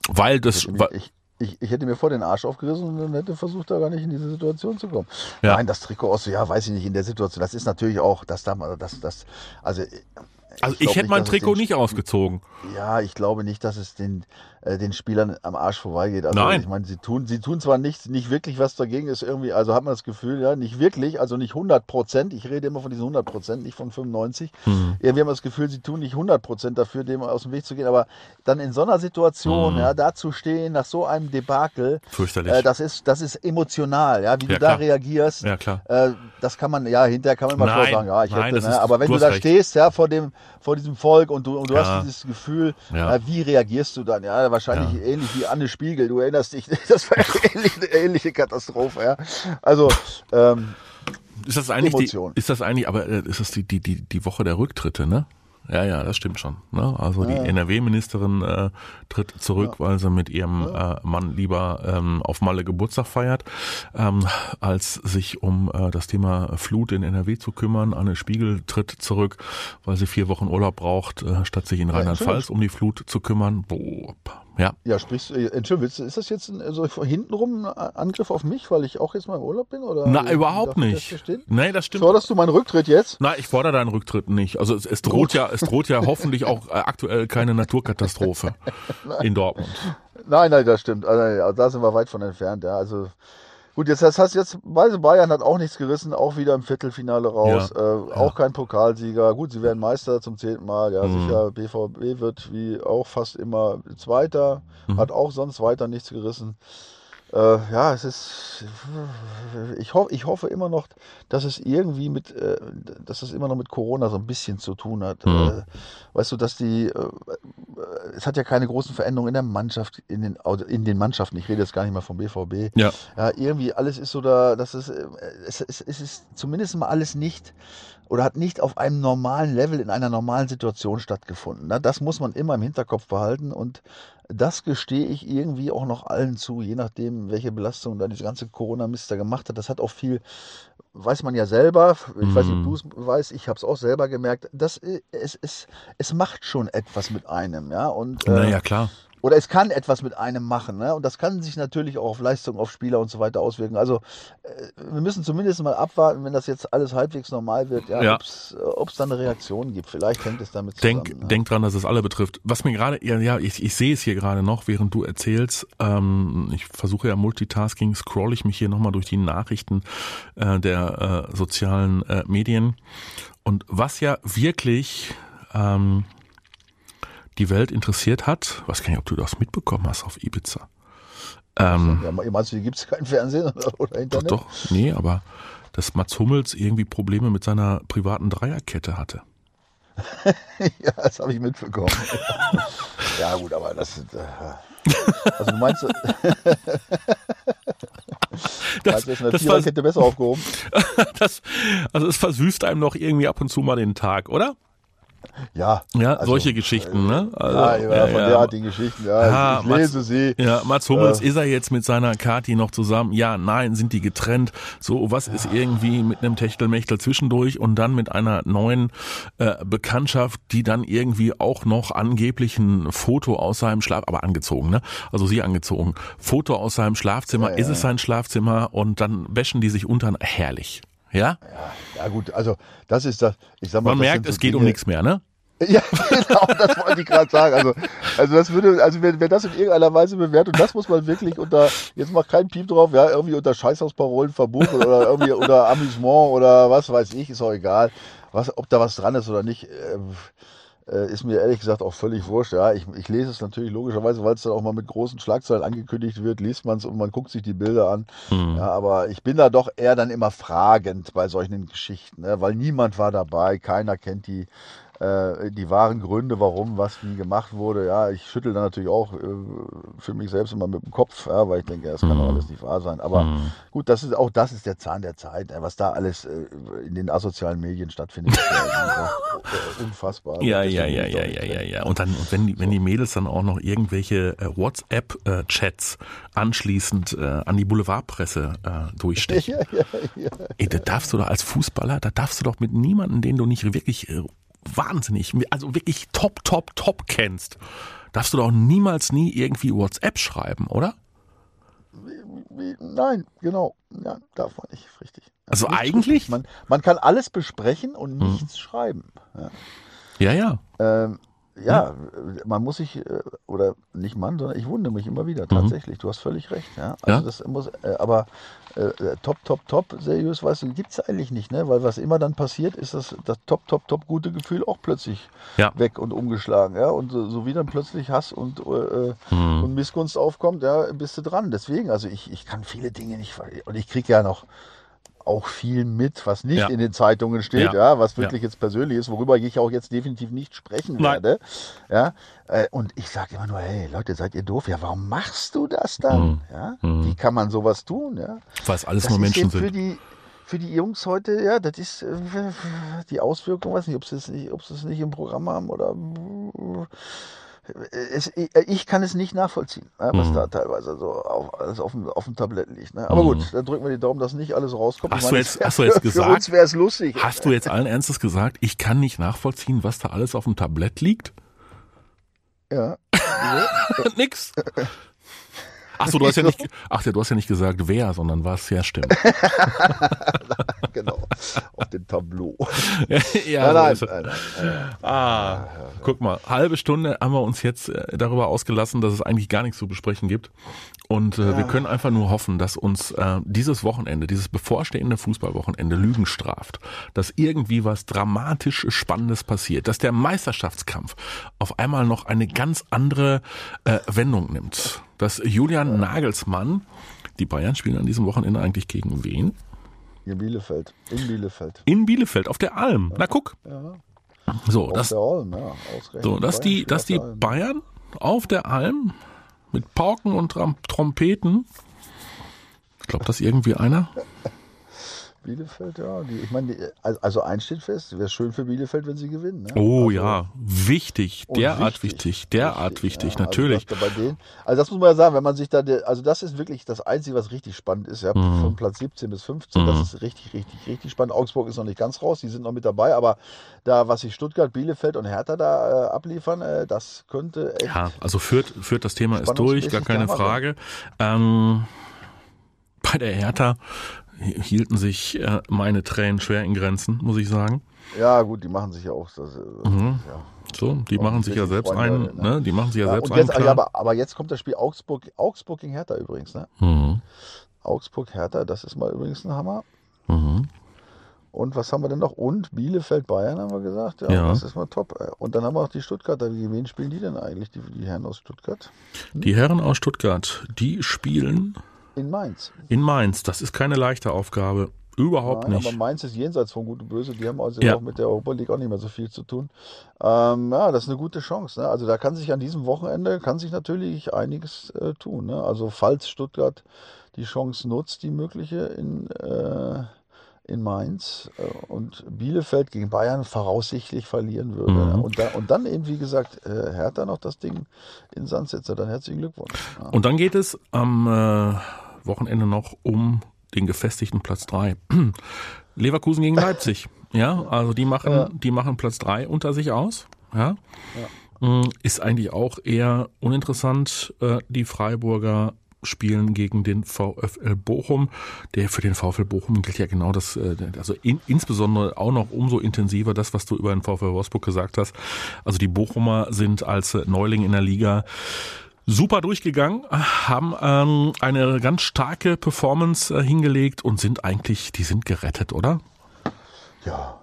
Weil das, hätte, weil, ich, ich, ich hätte mir vor den Arsch aufgerissen und dann hätte versucht, da gar nicht in diese Situation zu kommen. Ja. Nein, das Trikot aus, ja, weiß ich nicht, in der Situation. Das ist natürlich auch, das da mal, das, das, also. also ich, glaub hätte nicht, mein dass Trikot den- nicht ausgezogen. Ja, ich glaube nicht, dass es den, äh, den Spielern am Arsch vorbeigeht. Also Nein. ich meine, sie tun, sie tun zwar nicht, nicht wirklich was dagegen, ist irgendwie, also hat man das Gefühl, ja, nicht wirklich, also nicht 100 Prozent. Ich rede immer von diesen 100 Prozent, nicht von 95. Hm. Irgendwie haben wir das Gefühl, sie tun nicht 100 Prozent dafür, dem aus dem Weg zu gehen. Aber dann in so einer Situation, Hm. ja, da zu stehen, nach so einem Debakel, Fürchterlich. äh, das ist, das ist emotional, ja, wie Ja, du da klar. reagierst. Ja, klar. Äh, das kann man, ja, hinterher kann man immer schon sagen, ja, ich nein, hätte, das ne, aber wenn du du, da recht. stehst, ja, vor dem, vor diesem Volk und du, und du Ja. hast dieses Gefühl, Ja. äh, wie reagierst du dann? Ja, wahrscheinlich ähnlich wie Anne Spiegel. Du erinnerst dich, *laughs* das war eine ähnliche, Katastrophe, ja. Also, ähm, Ist das eigentlich die, Emotion. ist das eigentlich, aber äh, ist das die, die, die, die Woche der Rücktritte, ne? Ja, ja, das stimmt schon. Ne? Also die NRW-Ministerin äh, tritt zurück, weil sie mit ihrem äh, Mann lieber ähm, auf Malle Geburtstag feiert, ähm, als sich um äh, das Thema Flut in NRW zu kümmern. Anne Spiegel tritt zurück, weil sie vier Wochen Urlaub braucht, äh, statt sich in Rheinland-Pfalz um die Flut zu kümmern. Boah, ja. ja, sprichst du, äh, Entschuldigung, du- ist das jetzt ein, so hintenrum ein Angriff auf mich, weil ich auch jetzt mal im Urlaub bin? Oder Na, wie überhaupt das nicht. verstehen? Nee, das stimmt. Forderst du meinen Rücktritt jetzt? Na, ich fordere deinen Rücktritt nicht. Also es, es droht ja, es droht ja hoffentlich auch äh, aktuell keine Naturkatastrophe *laughs* in Dortmund. Nein, nein, das stimmt. Also, da sind wir weit von entfernt. Ja. Also gut, jetzt das heißt jetzt, Weise Bayern hat auch nichts gerissen, auch wieder im Viertelfinale raus, Ja, äh, auch kein Pokalsieger. Gut, sie werden Meister zum zehnten Mal. Ja, Mhm. sicher. BVB wird wie auch fast immer Zweiter, Mhm. hat auch sonst weiter nichts gerissen. Äh, ja, es ist. Ich, ho ich hoffe immer noch, dass es irgendwie mit, äh, dass es immer noch mit Corona so ein bisschen zu tun hat. Mhm. Äh, weißt du, dass die, äh, es hat ja keine großen Veränderungen in der Mannschaft, in den, in den Mannschaften. Ich rede jetzt gar nicht mal vom BVB. Ja. Ja, irgendwie alles ist so da, dass es, äh, es, es, es ist zumindest mal alles nicht oder hat nicht auf einem normalen Level in einer normalen Situation stattgefunden. Ne? Das muss man immer im Hinterkopf behalten und das gestehe ich irgendwie auch noch allen zu, je nachdem, welche Belastung da diese ganze Corona-Mist da gemacht hat. Das hat auch viel, weiß man ja selber, ich weiß nicht, ob Mhm. du es weißt, ich habe es auch selber gemerkt, das, äh, es, es, es macht schon etwas mit einem, ja. Und, äh, Naja, klar. Oder es kann etwas mit einem machen. Ne? Und das kann sich natürlich auch auf Leistung, auf Spieler und so weiter auswirken. Also äh, wir müssen zumindest mal abwarten, wenn das jetzt alles halbwegs normal wird, ja, Ja. ob es da eine Reaktion gibt. Vielleicht hängt es damit zusammen. Denk, ne? denk dran, dass es alle betrifft. Was mir gerade, ja, ja, ich, ich sehe es hier gerade noch, während du erzählst. Ähm, ich versuche ja Multitasking, scroll ich mich hier nochmal durch die Nachrichten äh, der äh, sozialen äh, Medien. Und was ja wirklich ähm, die Welt interessiert hat, weiß gar nicht, ob du das mitbekommen hast auf Ibiza. Ähm, Ja, meinst du, gibt es kein Fernsehen oder, *laughs* oder doch, Internet? doch, nee, aber dass Mats Hummels irgendwie Probleme mit seiner privaten Dreierkette hatte. *laughs* ja, das habe ich mitbekommen. *laughs* ja, gut, aber das. Äh, also du meinst, Das, das, vers Viererkette besser aufgehoben? das, also es versüßt einem doch irgendwie ab und zu mal den Tag, oder? Ja. Ja, also, solche Geschichten, ne? Also, ja, ja, von derartigen Geschichten, ja. Ja, ich, lese Mats- sie. Ja, Mats Hummels, Äh. ist er jetzt mit seiner Kati noch zusammen? Ja, nein, sind die getrennt? So, was ist irgendwie mit einem Techtelmechtel zwischendurch und dann mit einer neuen äh, Bekanntschaft, die dann irgendwie auch noch angeblich ein Foto aus seinem Schlaf, aber angezogen, ne? Also sie angezogen. Foto aus seinem Schlafzimmer, Ja, ist ja, es sein Schlafzimmer und dann wäschen die sich unter. Herrlich. Ja? Ja, gut, also das ist das. Ich sag mal, Man merkt, so es geht um Dinge- nichts mehr, ne? *laughs* Ja, genau, das wollte ich gerade sagen. Also, also das würde, also wer, wer das in irgendeiner Weise bewertet, und das muss man wirklich unter, jetzt macht kein Piep drauf, ja, irgendwie unter Scheißhausparolen verbuchen oder irgendwie unter Amüsement oder was weiß ich, ist auch egal, was, ob da was dran ist oder nicht. Äh, ist mir ehrlich gesagt auch völlig wurscht. Ja, ich, ich lese es natürlich logischerweise, weil es dann auch mal mit großen Schlagzeilen angekündigt wird, liest man es und man guckt sich die Bilder an. Hm. Ja, aber ich bin da doch eher dann immer fragend bei solchen Geschichten, ne? weil niemand war dabei, keiner kennt die äh, die wahren Gründe, warum was wie gemacht wurde. Ja, ich schüttel dann natürlich auch äh, für mich selbst immer mit dem Kopf, ja, weil ich denke, das kann doch alles nicht wahr sein. Aber Mhm. gut, das ist auch das ist der Zahn der Zeit, äh, was da alles äh, in den asozialen Medien stattfindet. *laughs* äh, unfassbar. Ja, ja, ja, ja, ja, ja, drin. ja. Und dann, und wenn die, wenn die Mädels dann auch noch irgendwelche äh, WhatsApp-Chats anschließend äh, an die Boulevardpresse äh, durchstechen. *laughs* Ja, ja, ja. Ey, da darfst du doch als Fußballer, da darfst du doch mit niemandem, den du nicht wirklich äh, wahnsinnig, also wirklich top, top, top kennst, darfst du doch niemals nie irgendwie WhatsApp schreiben, oder? Nein, genau. Ja, darf man nicht, richtig. Also Nichts eigentlich- Man, man kann alles besprechen und nichts schreiben. Ja. Ja, ja. Ähm, ja, man muss sich, äh, oder nicht man, sondern ich wundere mich immer wieder, tatsächlich. Du hast völlig recht. Ja? Also Mhm. Ja. das muss, äh, aber äh, äh, top, top, top, seriös, weißt du, gibt es eigentlich nicht, ne? Weil was immer dann passiert, ist das, das top, top, top gute Gefühl auch plötzlich Ja. weg und umgeschlagen, ja. Und so, so wie dann plötzlich Hass und, äh, Mhm. und Missgunst aufkommt, ja, bist du dran. Deswegen, also ich, ich kann viele Dinge nicht und ich kriege ja noch auch viel mit, was nicht Ja. in den Zeitungen steht, Ja. ja, was wirklich jetzt persönlich ist, worüber ich auch jetzt definitiv nicht sprechen Nein. werde. Ja, äh, und ich sage immer nur, hey Leute, seid ihr doof? Ja, warum machst du das dann? Mhm. Ja, Mhm. wie kann man sowas tun? Ja, Weil es alles das nur Menschen sind. die für die Jungs heute, ja, das ist äh, die Auswirkung, weiß nicht, ob sie es nicht, ob sie es nicht im Programm haben oder es, ich kann es nicht nachvollziehen, ja, was Mhm. da teilweise so auf, alles auf dem, auf dem Tablett liegt. Ne? Aber Mhm. gut, dann drücken wir die Daumen, dass nicht alles rauskommt. Hast du jetzt- wär- *laughs* hast du jetzt gesagt- Für uns wäre es lustig. Hast du jetzt allen Ernstes gesagt, ich kann nicht nachvollziehen, was da alles auf dem Tablett liegt? Ja. *laughs* Nix. *laughs* Ach so, du hast ja nicht, ach ja, du hast ja nicht gesagt wer, sondern was, ja stimmt. *laughs* genau. Auf dem Tableau. *laughs* ja, nein, so nein, nein, nein. Ah, guck mal, halbe Stunde haben wir uns jetzt äh, darüber ausgelassen, dass es eigentlich gar nichts zu besprechen gibt. Und äh, wir können einfach nur hoffen, dass uns äh, dieses Wochenende, dieses bevorstehende Fußballwochenende Lügen straft, dass irgendwie was dramatisch Spannendes passiert, dass der Meisterschaftskampf auf einmal noch eine ganz andere äh, Wendung nimmt. Dass Julian Nagelsmann, die Bayern spielen an diesem Wochenende eigentlich gegen wen? In Bielefeld. In Bielefeld. In Bielefeld auf der Alm. Na guck. Ja. So, Auf das, der Alm, ja. So, dass Bayern die, dass die Alm. Bayern auf der Alm mit Pauken und Trompeten, ich glaube, das irgendwie einer. *laughs* Bielefeld, ja. Die, ich meine, also eins steht fest, wäre schön für Bielefeld, wenn sie gewinnen. Ne? Oh also, ja, wichtig, derart wichtig, derart wichtig, ja, natürlich. Also, das, denen, also das muss man ja sagen, wenn man sich da, also das ist wirklich das Einzige, was richtig spannend ist. Ja, Mhm. Von Platz 17 bis 15, das ist richtig, richtig, richtig spannend. Augsburg ist noch nicht ganz raus, die sind noch mit dabei, aber da, was sich Stuttgart, Bielefeld und Hertha da äh, abliefern, äh, das könnte echt. Ja, also führt, führt das Thema ist durch, gar keine. Frage. Ähm, bei der Hertha hielten sich äh, meine Tränen schwer in Grenzen, muss ich sagen. Ja, gut, die machen sich ja auch. Das, äh, Mhm. ja. So, die Auch machen sich ja selbst Freunde, einen, ne? ne? Die machen sich ja, Ja, selbst und einen jetzt, ja, aber, aber jetzt kommt das Spiel Augsburg, Augsburg gegen Hertha übrigens, ne? Mhm. Augsburg, Hertha, das ist mal übrigens ein Hammer. Mhm. Und was haben wir denn noch? Und Bielefeld, Bayern haben wir gesagt. Ja, Ja. das ist mal top. Und dann haben wir auch die Stuttgarter. Gegen wen spielen die denn eigentlich, die, die Herren aus Stuttgart? Die Herren aus Stuttgart, die spielen In Mainz. in Mainz. Das ist keine leichte Aufgabe. Überhaupt Nein, nicht. aber Mainz ist jenseits von Gut und Böse. Die haben also Ja. auch mit der Europa League auch nicht mehr so viel zu tun. Ähm, ja, das ist eine gute Chance. Ne? Also da kann sich an diesem Wochenende kann sich natürlich einiges äh, tun. Ne? Also falls Stuttgart die Chance nutzt, die mögliche in, äh, in Mainz äh, und Bielefeld gegen Bayern voraussichtlich verlieren würde. Mhm. Und, da, und dann eben, wie gesagt, äh, Hertha noch das Ding in Sand setzt, dann herzlichen Glückwunsch. Ja. Und dann geht es am äh, Wochenende noch um den gefestigten Platz 3. *clears throat* Leverkusen gegen Leipzig. Ja, also die machen, Ja. die machen Platz 3 unter sich aus. Ja. Mm, Ist eigentlich auch eher uninteressant. Äh, Die Freiburger spielen gegen den VfL Bochum. Der für den VfL Bochum gilt ja genau das, äh, also in, insbesondere auch noch umso intensiver das, was du über den VfL Wolfsburg gesagt hast. Also die Bochumer sind als Neuling in der Liga super durchgegangen, haben ähm, eine ganz starke Performance äh, hingelegt und sind eigentlich, die sind gerettet, oder? ja.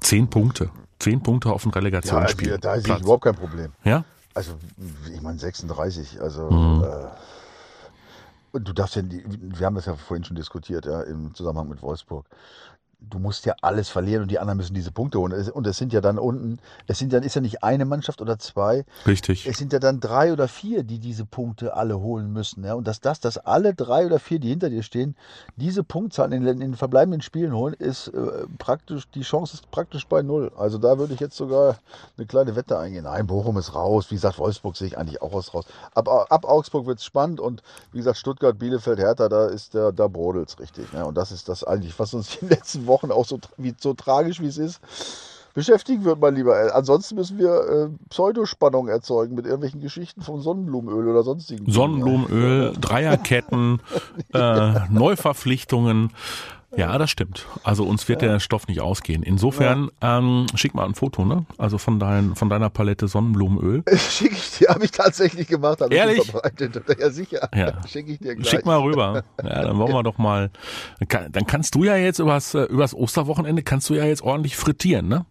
Zehn Punkte. Zehn Punkte auf ein Ja, also, Relegationsspiel. da Platz. überhaupt kein Problem. Ja? Also, ich meine 36, also Mhm. äh, und du darfst ja, wir haben das ja vorhin schon diskutiert, ja, im Zusammenhang mit Wolfsburg. Du musst ja alles verlieren und die anderen müssen diese Punkte holen. Es- Und es sind ja dann unten, es sind dann, ist ja nicht eine Mannschaft oder zwei, Richtig. es sind ja dann drei oder vier, die diese Punkte alle holen müssen. Ja? Und dass das, dass alle drei oder vier, die hinter dir stehen, diese Punktzahlen in, den- in den verbleibenden Spielen holen, ist äh, praktisch, die Chance ist praktisch bei null. Also da würde ich jetzt sogar eine kleine Wette eingehen. Nein, Bochum ist raus. Wie gesagt, Wolfsburg sehe ich eigentlich auch aus raus. Ab, ab Augsburg wird es spannend und wie gesagt, Stuttgart, Bielefeld, Hertha, da ist der, da brodelt's richtig. Ne? Und das ist das eigentlich, was uns *laughs* die letzten Wochen auch so, wie, so tragisch wie es ist, beschäftigen wird, mein Lieber. Ansonsten müssen wir äh, Pseudospannung erzeugen mit irgendwelchen Geschichten vom Sonnenblumenöl oder sonstigen. Sonnenblumenöl, Dreierketten, *laughs* äh, Neuverpflichtungen. Ja, das stimmt. Also uns wird der Stoff nicht ausgehen. Insofern ähm, schick mal ein Foto, ne? Also von, dein, von deiner Palette Sonnenblumenöl. *laughs* Schicke ich dir, habe ich tatsächlich gemacht. hab ich Ehrlich? Ja, sicher. Ja. Schicke ich dir gleich. Schick mal rüber. Ja, dann wollen wir *laughs* doch mal. Dann kannst du ja jetzt übers, äh, übers Osterwochenende kannst du ja jetzt ordentlich frittieren, ne?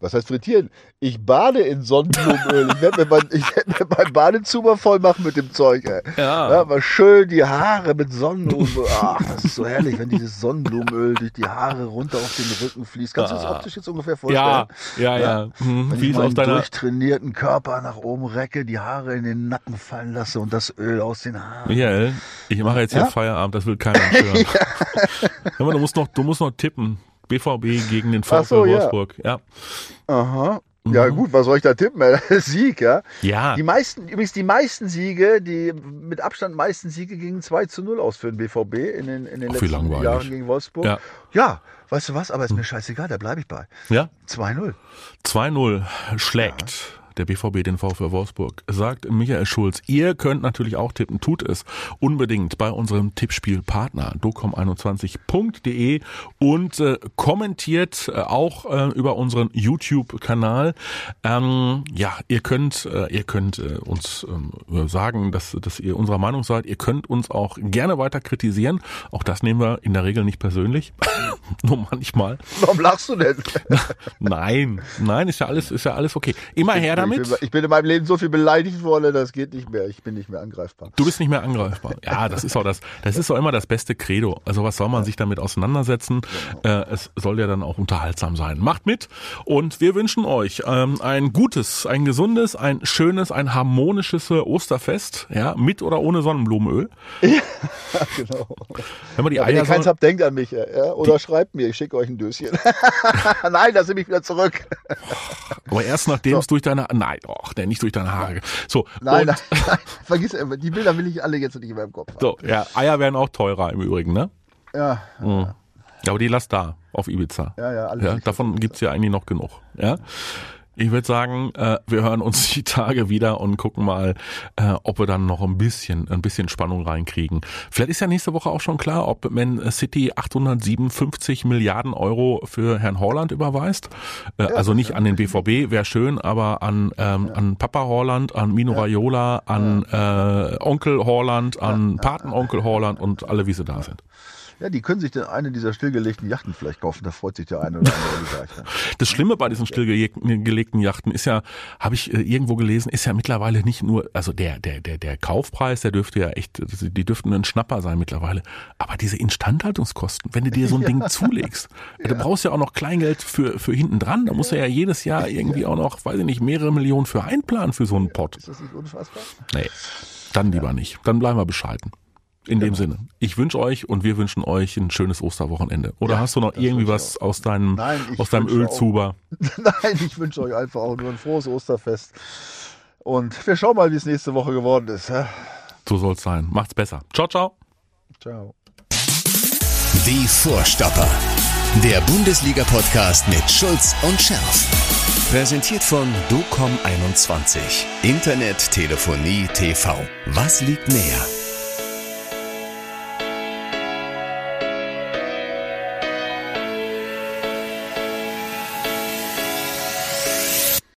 Was heißt frittieren? Ich bade in Sonnenblumenöl. Ich werde mir, mein, werd mir mein Badezimmer voll machen mit dem Zeug. Ey. Ja. Ja, mal schön die Haare mit Sonnenblumenöl. Ach, das ist so herrlich, wenn dieses Sonnenblumenöl durch die Haare runter auf den Rücken fließt. Kannst du das Ah. optisch jetzt ungefähr vorstellen? Ja, ja, ja. Hm, Wenn Wie ich meinen deiner. durchtrainierten Körper nach oben recke, die Haare in den Nacken fallen lasse und das Öl aus den Haaren. Michael, ich mache jetzt hier Ja? Feierabend, das will keiner *laughs* hören. Hör mal, du musst noch, du musst noch tippen. BVB gegen den VfL so, ja. Wolfsburg. Ja. Aha. Ja gut, was soll ich da tippen? *laughs* Sieg, ja. Ja. Die meisten, übrigens die meisten Siege, die mit Abstand meisten Siege gingen 2 zu 0 aus für den BVB in den, in den Ach, letzten. Jahren gegen Wolfsburg. Ja. ja, weißt du was, aber ist mir scheißegal, da bleibe ich bei. Ja. 2-0. 2-0 schlägt der BVB den VfL Wolfsburg, sagt Michael Schulz. Ihr könnt natürlich auch tippen, tut es unbedingt bei unserem Tippspielpartner docom21.de und äh, kommentiert äh, auch äh, über unseren YouTube-Kanal. Ähm, ja, ihr könnt, äh, ihr könnt äh, uns ähm, sagen, dass, dass ihr unserer Meinung seid. Ihr könnt uns auch gerne weiter kritisieren. Auch das nehmen wir in der Regel nicht persönlich, *laughs* nur manchmal. Warum lachst du denn? *laughs* Nein, nein, ist ja alles, ist ja alles okay. Immer her damit. Ich bin, ich bin in meinem Leben so viel beleidigt worden, das geht nicht mehr. Ich bin nicht mehr angreifbar. Du bist nicht mehr angreifbar. Ja, das ist auch das, das ist auch immer das beste Credo. Also was soll man sich damit auseinandersetzen? Äh, es soll ja dann auch unterhaltsam sein. Macht mit und wir wünschen euch ähm, ein gutes, ein gesundes, ein schönes, ein harmonisches Osterfest, ja, mit oder ohne Sonnenblumenöl. *laughs* genau. Wenn die Ja, wenn ihr keins habt, denkt an mich. Ja? Oder schreibt mir, ich schicke euch ein Döschen. *laughs* Nein, das nehme ich wieder zurück. aber erst nachdem es durch deine, nein, doch, der nicht durch deine Haare. So, Nein, nein, nein, vergiss, die Bilder will ich alle jetzt nicht in meinem Kopf haben. so, ja, Eier werden auch teurer im Übrigen, ne? Ja, Mhm. Aber die lass da auf Ibiza. ja, ja, alles Ja, davon gibt's ja eigentlich noch genug. Ja. Ich würde sagen, äh, wir hören uns *laughs* die Tage wieder und gucken mal, äh, ob wir dann noch ein bisschen, ein bisschen Spannung reinkriegen. Vielleicht ist ja nächste Woche auch schon klar, ob Man City 857 Milliarden Euro für Herrn Horland überweist. Äh, also nicht an den BVB, wäre schön, aber an, ähm, an Papa Horland, an Mino Raiola, an äh, Onkel Horland, an Patenonkel Horland und alle, wie sie da sind. Ja, die können sich dann eine dieser stillgelegten Yachten vielleicht kaufen. Da freut sich der eine oder andere. Ja. Das Schlimme bei diesen stillgelegten Yachten ist ja, habe ich äh, irgendwo gelesen, ist ja mittlerweile nicht nur, also der, der, der, der Kaufpreis, der dürfte ja echt, die dürften ein Schnapper sein mittlerweile. Aber diese Instandhaltungskosten, wenn du dir so ein *laughs* Ding zulegst, du brauchst ja auch noch Kleingeld für, für hinten dran, da musst du ja jedes Jahr irgendwie auch noch, weiß ich nicht, mehrere Millionen für einplanen für so einen Pott. Ist das nicht unfassbar? Nee, dann lieber nicht. Dann bleiben wir bescheiden. In dem Sinne, ich wünsche euch und wir wünschen euch ein schönes Osterwochenende. Oder Ja, hast du noch irgendwie was aus deinem, Nein, aus deinem wünsche auch- Ölzuber? *laughs* Nein, ich wünsche euch einfach auch nur ein frohes Osterfest. Und wir schauen mal, wie es nächste Woche geworden ist. ja? So soll's sein. Macht's besser. Ciao, ciao. Ciao. Die Vorstopper. Der Bundesliga-Podcast mit Schulz und Scherf. Präsentiert von DOCOM21. Internet, Telefonie, TV. Was liegt näher?